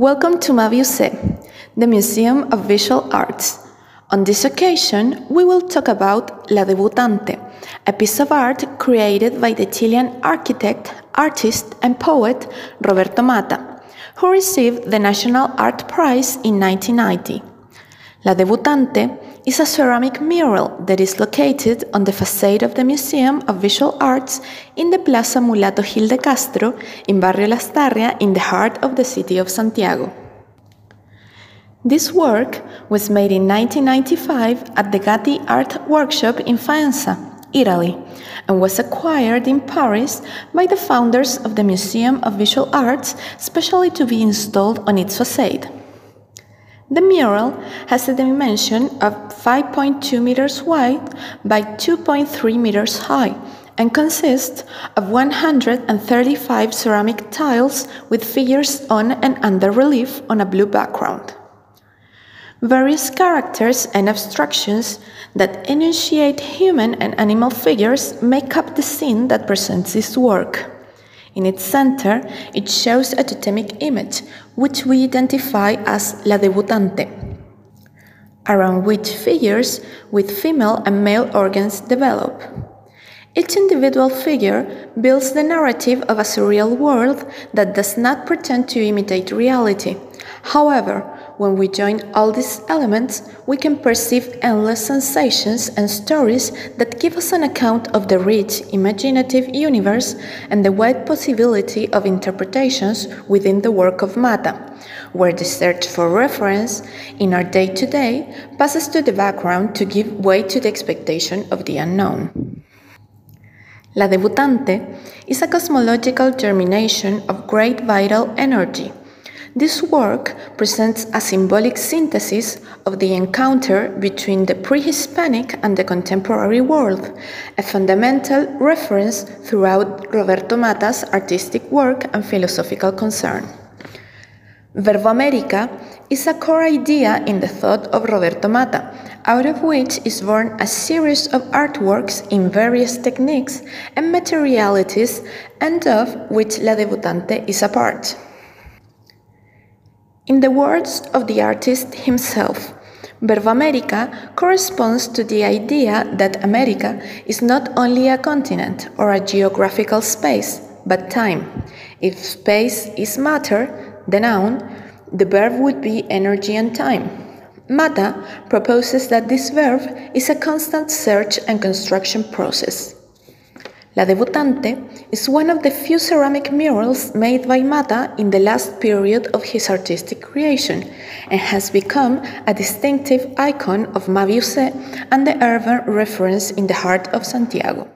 Welcome to MAVI UC, the Museum of Visual Arts. On this occasion, we will talk about La Debutante, a piece of art created by the Chilean architect, artist, and poet Roberto Matta, who received the National Art Prize in 1990. La Debutante is a ceramic mural that is located on the facade of the Museum of Visual Arts in the Plaza Mulato Gil de Castro in Barrio Lastarria in the heart of the city of Santiago. This work was made in 1995 at the Gatti Art Workshop in Faenza, Italy, and was acquired in Paris by the founders of the Museum of Visual Arts, specially to be installed on its facade. The mural has a dimension of 5.2 meters wide by 2.3 meters high and consists of 135 ceramic tiles with figures on and under relief on a blue background. Various characters and abstractions that enunciate human and animal figures make up the scene that presents this work. In its center, it shows a totemic image, which we identify as La Debutante, around which figures with female and male organs develop. Each individual figure builds the narrative of a surreal world that does not pretend to imitate reality. However, when we join all these elements, we can perceive endless sensations and stories that give us an account of the rich, imaginative universe and the wide possibility of interpretations within the work of Matta, where the search for reference in our day to day passes to the background to give way to the expectation of the unknown. La Debutante is a cosmological germination of great vital energy this work presents a symbolic synthesis of the encounter between the pre-Hispanic and the contemporary world, a fundamental reference throughout Roberto Matta's artistic work and philosophical concern. Verbo America is a core idea in the thought of Roberto Matta, out of which is born a series of artworks in various techniques and materialities, and of which La Debutante is a part. In the words of the artist himself, Verbo America corresponds to the idea that America is not only a continent or a geographical space, but time. If space is matter, the noun, the verb would be energy and time. Matta proposes that this verb is a constant search and construction process. La Debutante is one of the few ceramic murals made by Matta in the last period of his artistic creation and has become a distinctive icon of MAVI UC and the urban reference in the heart of Santiago.